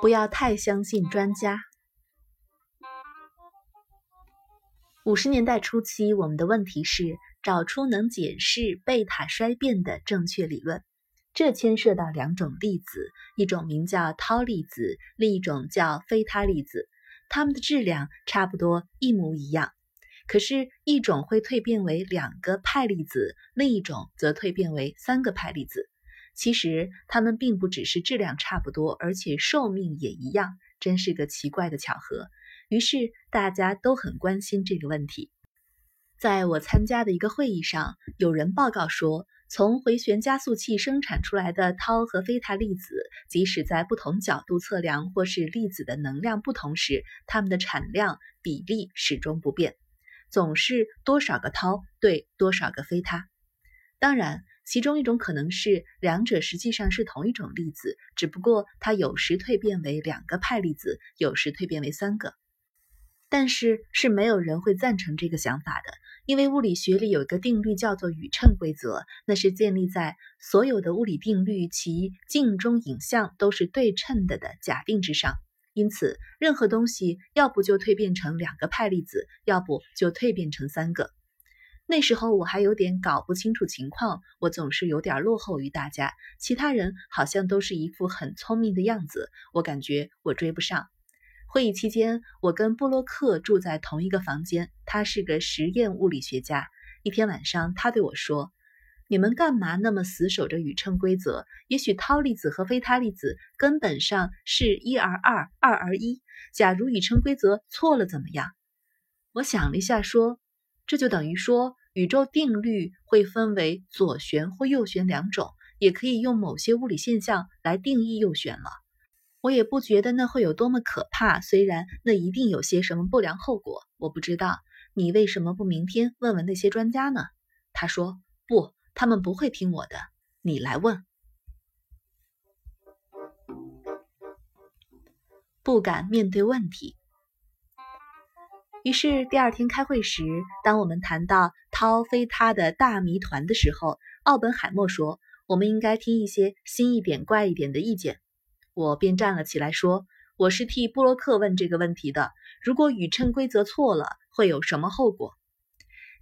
不要太相信专家。五十年代初期，我们的问题是找出能解释贝塔衰变的正确理论。这牵涉到两种粒子，一种名叫涛粒子，另一种叫非他粒子。它们的质量差不多一模一样，可是，一种会蜕变为两个派粒子，另一种则蜕变为三个派粒子。其实它们并不只是质量差不多，而且寿命也一样，真是个奇怪的巧合。于是大家都很关心这个问题。在我参加的一个会议上，有人报告说，从回旋加速器生产出来的涛和菲塔粒子，即使在不同角度测量或是粒子的能量不同时，它们的产量比例始终不变，总是多少个涛对多少个菲塔。当然。其中一种可能是两者实际上是同一种粒子，只不过它有时蜕变为两个派粒子，有时蜕变为三个。但是是没有人会赞成这个想法的，因为物理学里有一个定律叫做宇称规则，那是建立在所有的物理定律其镜中影像都是对称的的假定之上。因此，任何东西要不就蜕变成两个派粒子，要不就蜕变成三个。那时候我还有点搞不清楚情况，我总是有点落后于大家。其他人好像都是一副很聪明的样子，我感觉我追不上。会议期间，我跟布洛克住在同一个房间，他是个实验物理学家。一天晚上，他对我说：“你们干嘛那么死守着宇称规则？也许涛粒子和非他粒子根本上是一而二，二而一。假如宇称规则错了怎么样？”我想了一下，说：“这就等于说。”宇宙定律会分为左旋或右旋两种，也可以用某些物理现象来定义右旋了。我也不觉得那会有多么可怕，虽然那一定有些什么不良后果。我不知道你为什么不明天问问那些专家呢？他说不，他们不会听我的。你来问。不敢面对问题。于是第二天开会时，当我们谈到涛飞他的大谜团的时候，奥本海默说：“我们应该听一些新一点、怪一点的意见。”我便站了起来说：“我是替布洛克问这个问题的。如果宇称规则错了，会有什么后果？”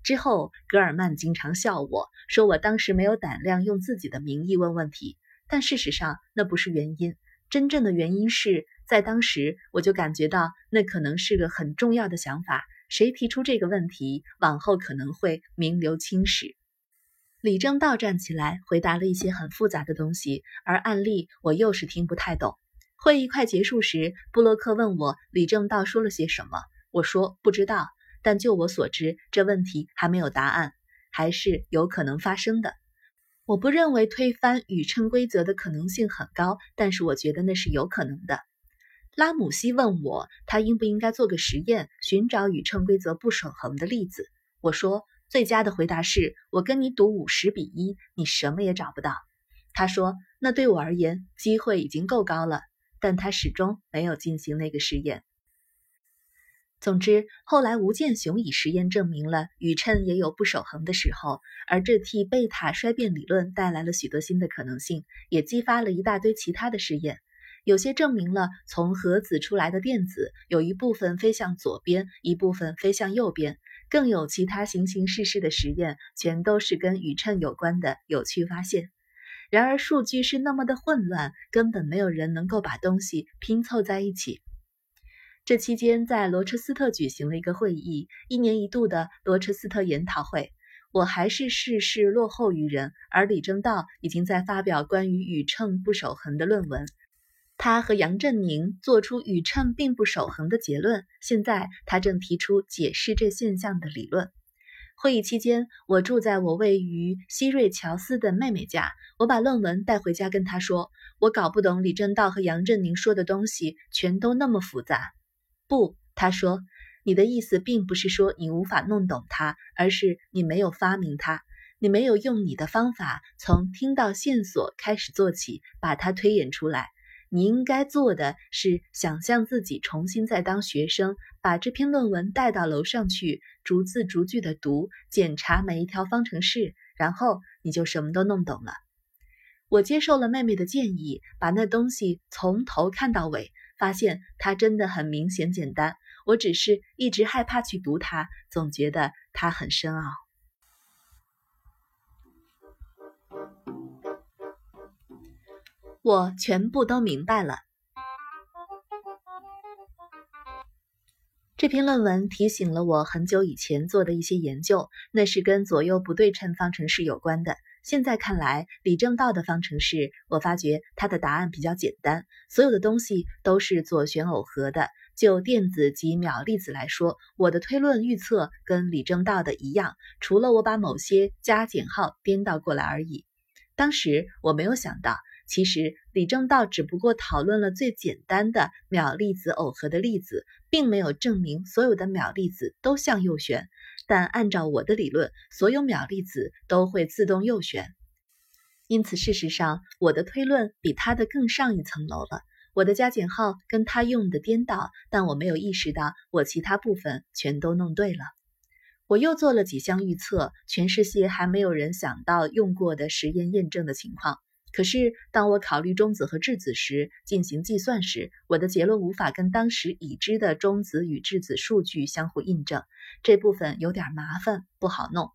之后，格尔曼经常笑我说我当时没有胆量用自己的名义问问题，但事实上那不是原因，真正的原因是。在当时，我就感觉到那可能是个很重要的想法。谁提出这个问题，往后可能会名留青史。李政道站起来回答了一些很复杂的东西，而案例我又是听不太懂。会议快结束时，布洛克问我李政道说了些什么，我说不知道。但就我所知，这问题还没有答案，还是有可能发生的。我不认为推翻宇称规则的可能性很高，但是我觉得那是有可能的。拉姆西问我，他应不应该做个实验，寻找宇称规则不守恒的例子？我说，最佳的回答是我跟你赌五十比一，你什么也找不到。他说，那对我而言，机会已经够高了。但他始终没有进行那个实验。总之，后来吴健雄以实验证明了宇称也有不守恒的时候，而这替贝塔衰变理论带来了许多新的可能性，也激发了一大堆其他的实验。有些证明了从核子出来的电子有一部分飞向左边，一部分飞向右边，更有其他形形式式的实验，全都是跟宇称有关的有趣发现。然而数据是那么的混乱，根本没有人能够把东西拼凑在一起。这期间，在罗彻斯特举行了一个会议，一年一度的罗彻斯特研讨会。我还是事事落后于人，而李政道已经在发表关于宇称不守恒的论文。他和杨振宁做出宇称并不守恒的结论。现在他正提出解释这现象的理论。会议期间，我住在我位于西瑞乔斯的妹妹家。我把论文带回家，跟她说：“我搞不懂李政道和杨振宁说的东西，全都那么复杂。”不，他说：“你的意思并不是说你无法弄懂它，而是你没有发明它，你没有用你的方法从听到线索开始做起，把它推演出来。”你应该做的是想象自己重新再当学生，把这篇论文带到楼上去，逐字逐句的读，检查每一条方程式，然后你就什么都弄懂了。我接受了妹妹的建议，把那东西从头看到尾，发现它真的很明显简单。我只是一直害怕去读它，总觉得它很深奥。我全部都明白了。这篇论文提醒了我很久以前做的一些研究，那是跟左右不对称方程式有关的。现在看来，李政道的方程式，我发觉它的答案比较简单，所有的东西都是左旋耦合的。就电子及秒粒子来说，我的推论预测跟李政道的一样，除了我把某些加减号颠倒过来而已。当时我没有想到。其实李政道只不过讨论了最简单的秒粒子耦合的例子，并没有证明所有的秒粒子都向右旋。但按照我的理论，所有秒粒子都会自动右旋。因此，事实上我的推论比他的更上一层楼了。我的加减号跟他用的颠倒，但我没有意识到我其他部分全都弄对了。我又做了几项预测，全世界还没有人想到用过的实验验证的情况。可是，当我考虑中子和质子时，进行计算时，我的结论无法跟当时已知的中子与质子数据相互印证，这部分有点麻烦，不好弄。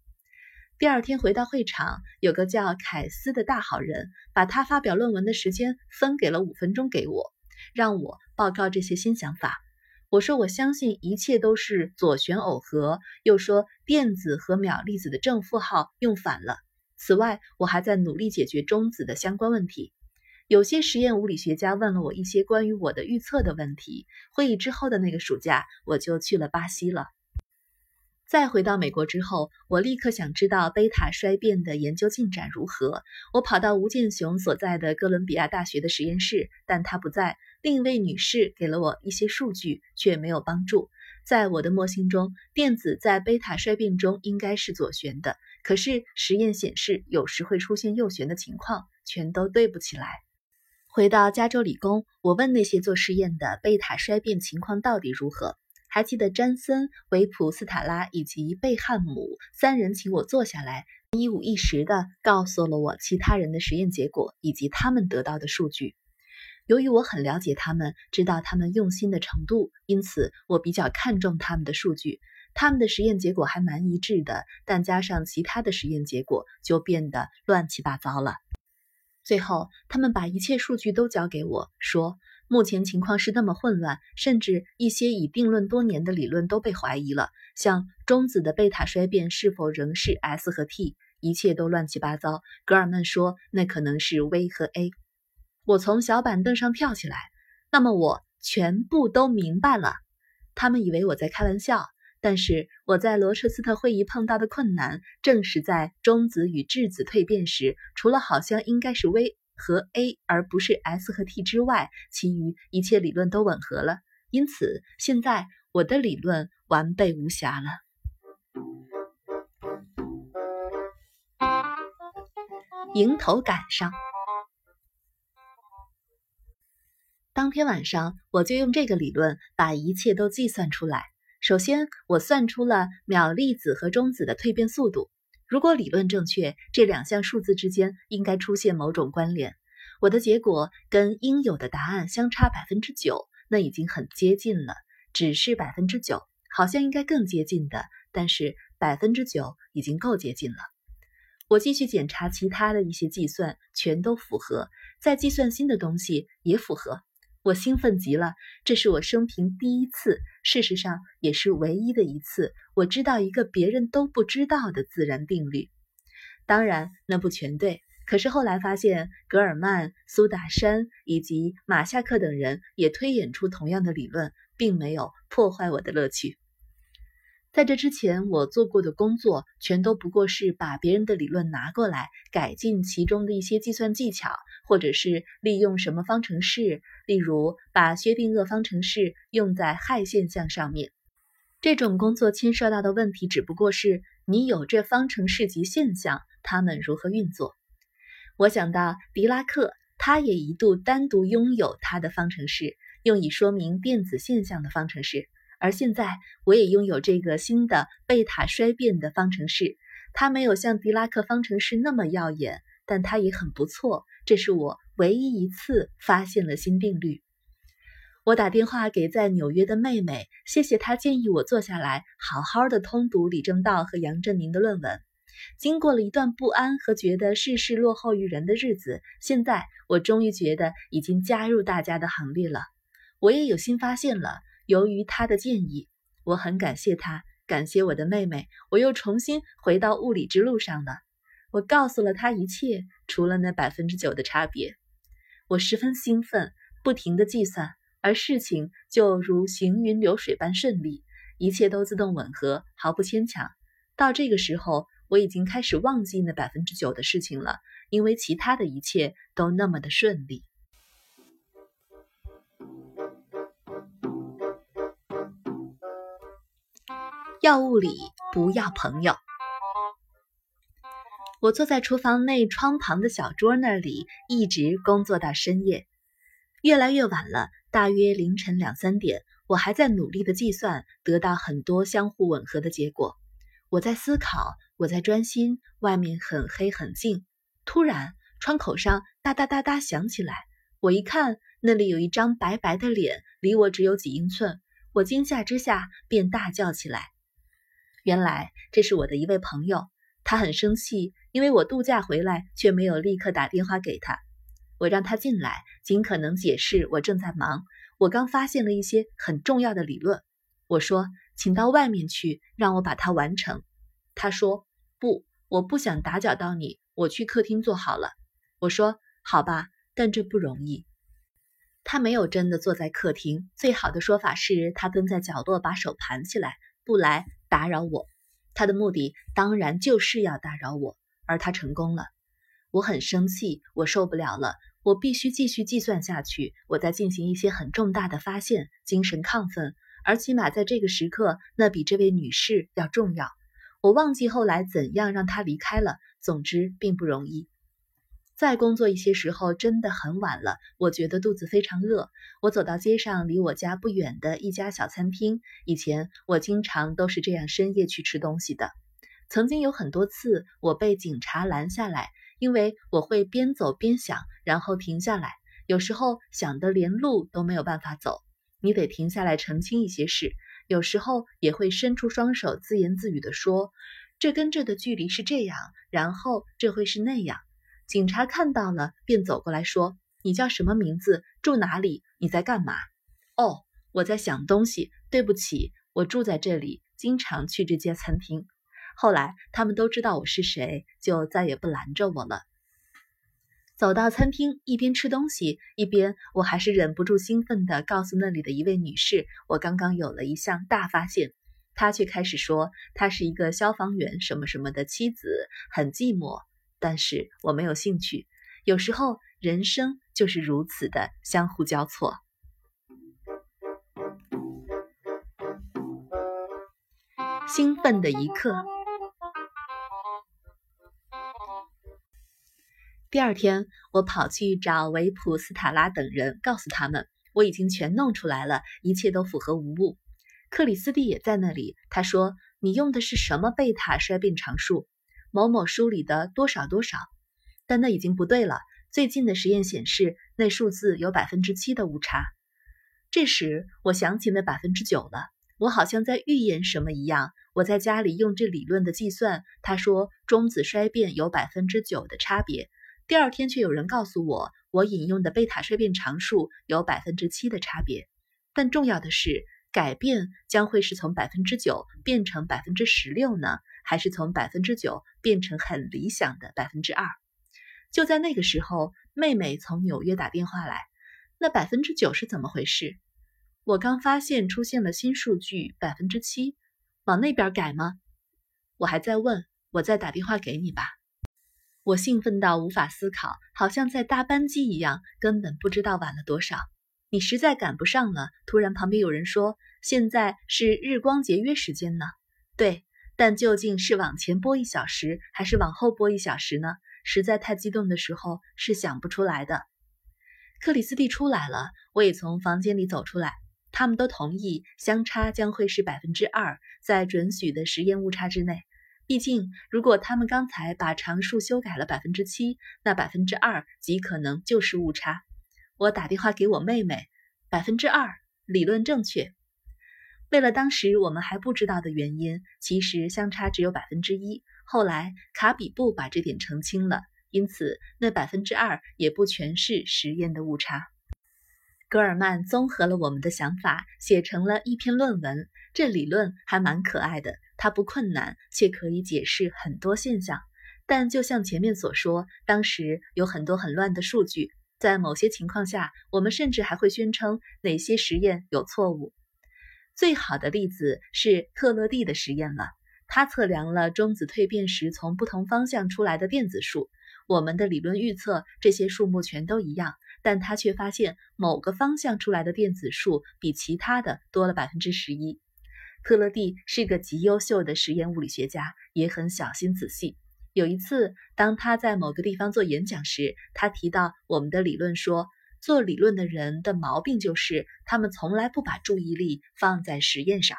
第二天回到会场，有个叫凯斯的大好人，把他发表论文的时间分给了五分钟给我，让我报告这些新想法。我说我相信一切都是左旋耦合，又说电子和秒粒子的正负号用反了。此外，我还在努力解决中子的相关问题。有些实验物理学家问了我一些关于我的预测的问题。会议之后的那个暑假，我就去了巴西了。再回到美国之后，我立刻想知道贝塔衰变的研究进展如何。我跑到吴健雄所在的哥伦比亚大学的实验室，但他不在。另一位女士给了我一些数据，却没有帮助。在我的模型中，电子在贝塔衰变中应该是左旋的。可是实验显示，有时会出现右旋的情况，全都对不起来。回到加州理工，我问那些做实验的贝塔衰变情况到底如何？还记得詹森、维普斯塔拉以及贝汉姆三人请我坐下来，一五一十的告诉了我其他人的实验结果以及他们得到的数据。由于我很了解他们，知道他们用心的程度，因此我比较看重他们的数据。他们的实验结果还蛮一致的，但加上其他的实验结果，就变得乱七八糟了。最后，他们把一切数据都交给我，说目前情况是那么混乱，甚至一些已定论多年的理论都被怀疑了，像中子的贝塔衰变是否仍是 S 和 T，一切都乱七八糟。格尔曼说那可能是 V 和 A。我从小板凳上跳起来，那么我全部都明白了。他们以为我在开玩笑。但是我在罗彻斯特会议碰到的困难，正是在中子与质子蜕变时，除了好像应该是 V 和 A 而不是 S 和 T 之外，其余一切理论都吻合了。因此，现在我的理论完备无瑕了。迎头赶上，当天晚上我就用这个理论把一切都计算出来。首先，我算出了秒粒子和中子的蜕变速度。如果理论正确，这两项数字之间应该出现某种关联。我的结果跟应有的答案相差百分之九，那已经很接近了。只是百分之九，好像应该更接近的，但是百分之九已经够接近了。我继续检查其他的一些计算，全都符合。再计算新的东西，也符合。我兴奋极了，这是我生平第一次，事实上也是唯一的一次。我知道一个别人都不知道的自然定律，当然那不全对。可是后来发现，格尔曼、苏达山以及马夏克等人也推演出同样的理论，并没有破坏我的乐趣。在这之前，我做过的工作全都不过是把别人的理论拿过来，改进其中的一些计算技巧，或者是利用什么方程式，例如把薛定谔方程式用在氦现象上面。这种工作牵涉到的问题只不过是你有这方程式及现象，它们如何运作。我想到狄拉克，他也一度单独拥有他的方程式，用以说明电子现象的方程式。而现在，我也拥有这个新的贝塔衰变的方程式。它没有像狄拉克方程式那么耀眼，但它也很不错。这是我唯一一次发现了新定律。我打电话给在纽约的妹妹，谢谢她建议我坐下来好好的通读李政道和杨振宁的论文。经过了一段不安和觉得事事落后于人的日子，现在我终于觉得已经加入大家的行列了。我也有新发现了。由于他的建议，我很感谢他，感谢我的妹妹，我又重新回到物理之路上了。我告诉了他一切，除了那百分之九的差别。我十分兴奋，不停地计算，而事情就如行云流水般顺利，一切都自动吻合，毫不牵强。到这个时候。我已经开始忘记那百分之九的事情了，因为其他的一切都那么的顺利。要物理，不要朋友。我坐在厨房内窗旁的小桌那里，一直工作到深夜，越来越晚了，大约凌晨两三点，我还在努力的计算，得到很多相互吻合的结果。我在思考。我在专心，外面很黑很静。突然，窗口上哒哒哒哒响起来。我一看，那里有一张白白的脸，离我只有几英寸。我惊吓之下便大叫起来。原来这是我的一位朋友，他很生气，因为我度假回来却没有立刻打电话给他。我让他进来，尽可能解释我正在忙。我刚发现了一些很重要的理论。我说，请到外面去，让我把它完成。他说：“不，我不想打搅到你，我去客厅坐好了。”我说：“好吧，但这不容易。”他没有真的坐在客厅，最好的说法是他蹲在角落，把手盘起来，不来打扰我。他的目的当然就是要打扰我，而他成功了。我很生气，我受不了了，我必须继续计算下去。我在进行一些很重大的发现，精神亢奋，而起码在这个时刻，那比这位女士要重要。我忘记后来怎样让她离开了。总之，并不容易。再工作一些时候，真的很晚了。我觉得肚子非常饿。我走到街上离我家不远的一家小餐厅。以前我经常都是这样深夜去吃东西的。曾经有很多次，我被警察拦下来，因为我会边走边想，然后停下来。有时候想的连路都没有办法走，你得停下来澄清一些事。有时候也会伸出双手，自言自语地说：“这跟这的距离是这样，然后这会是那样。”警察看到了，便走过来说：“你叫什么名字？住哪里？你在干嘛？”“哦，我在想东西。对不起，我住在这里，经常去这家餐厅。”后来他们都知道我是谁，就再也不拦着我了。走到餐厅，一边吃东西，一边我还是忍不住兴奋地告诉那里的一位女士，我刚刚有了一项大发现。她却开始说，她是一个消防员什么什么的妻子，很寂寞。但是我没有兴趣。有时候人生就是如此的相互交错。兴奋的一刻。第二天，我跑去找维普斯塔拉等人，告诉他们我已经全弄出来了，一切都符合无误。克里斯蒂也在那里。他说：“你用的是什么贝塔衰变常数？某某书里的多少多少？但那已经不对了。最近的实验显示，那数字有百分之七的误差。”这时，我想起那百分之九了。我好像在预言什么一样。我在家里用这理论的计算，他说中子衰变有百分之九的差别。第二天却有人告诉我，我引用的贝塔衰变常数有百分之七的差别。但重要的是，改变将会是从百分之九变成百分之十六呢，还是从百分之九变成很理想的百分之二？就在那个时候，妹妹从纽约打电话来。那百分之九是怎么回事？我刚发现出现了新数据，百分之七，往那边改吗？我还在问，我再打电话给你吧。我兴奋到无法思考，好像在搭班机一样，根本不知道晚了多少。你实在赶不上了。突然，旁边有人说：“现在是日光节约时间呢。”对，但究竟是往前拨一小时，还是往后拨一小时呢？实在太激动的时候是想不出来的。克里斯蒂出来了，我也从房间里走出来。他们都同意，相差将会是百分之二，在准许的实验误差之内。毕竟，如果他们刚才把常数修改了百分之七，那百分之二极可能就是误差。我打电话给我妹妹，百分之二，理论正确。为了当时我们还不知道的原因，其实相差只有百分之一。后来卡比布把这点澄清了，因此那百分之二也不全是实验的误差。格尔曼综合了我们的想法，写成了一篇论文。这理论还蛮可爱的，它不困难，却可以解释很多现象。但就像前面所说，当时有很多很乱的数据，在某些情况下，我们甚至还会宣称哪些实验有错误。最好的例子是特勒蒂的实验了。他测量了中子蜕变时从不同方向出来的电子数。我们的理论预测这些数目全都一样，但他却发现某个方向出来的电子数比其他的多了百分之十一。特勒蒂是个极优秀的实验物理学家，也很小心仔细。有一次，当他在某个地方做演讲时，他提到我们的理论说。做理论的人的毛病就是，他们从来不把注意力放在实验上。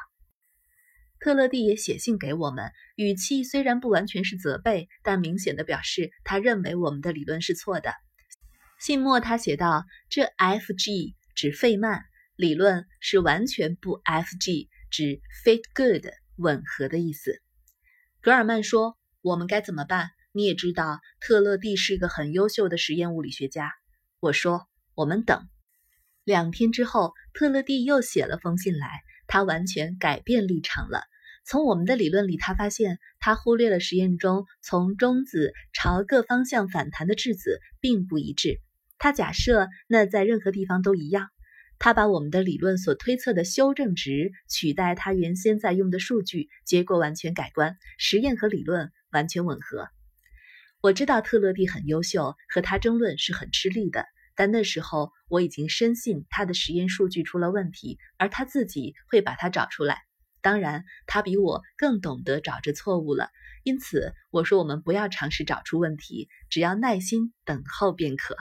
特勒蒂也写信给我们，语气虽然不完全是责备，但明显的表示他认为我们的理论是错的。信末他写道：“这 F G 指费曼理论是完全不 F G 指 fit good 吻合的意思。”格尔曼说：“我们该怎么办？你也知道，特勒蒂是个很优秀的实验物理学家。”我说。我们等两天之后，特勒蒂又写了封信来。他完全改变立场了。从我们的理论里，他发现他忽略了实验中从中子朝各方向反弹的质子并不一致。他假设那在任何地方都一样。他把我们的理论所推测的修正值取代他原先在用的数据，结果完全改观，实验和理论完全吻合。我知道特勒蒂很优秀，和他争论是很吃力的。但那时候我已经深信他的实验数据出了问题，而他自己会把它找出来。当然，他比我更懂得找着错误了。因此，我说我们不要尝试找出问题，只要耐心等候便可。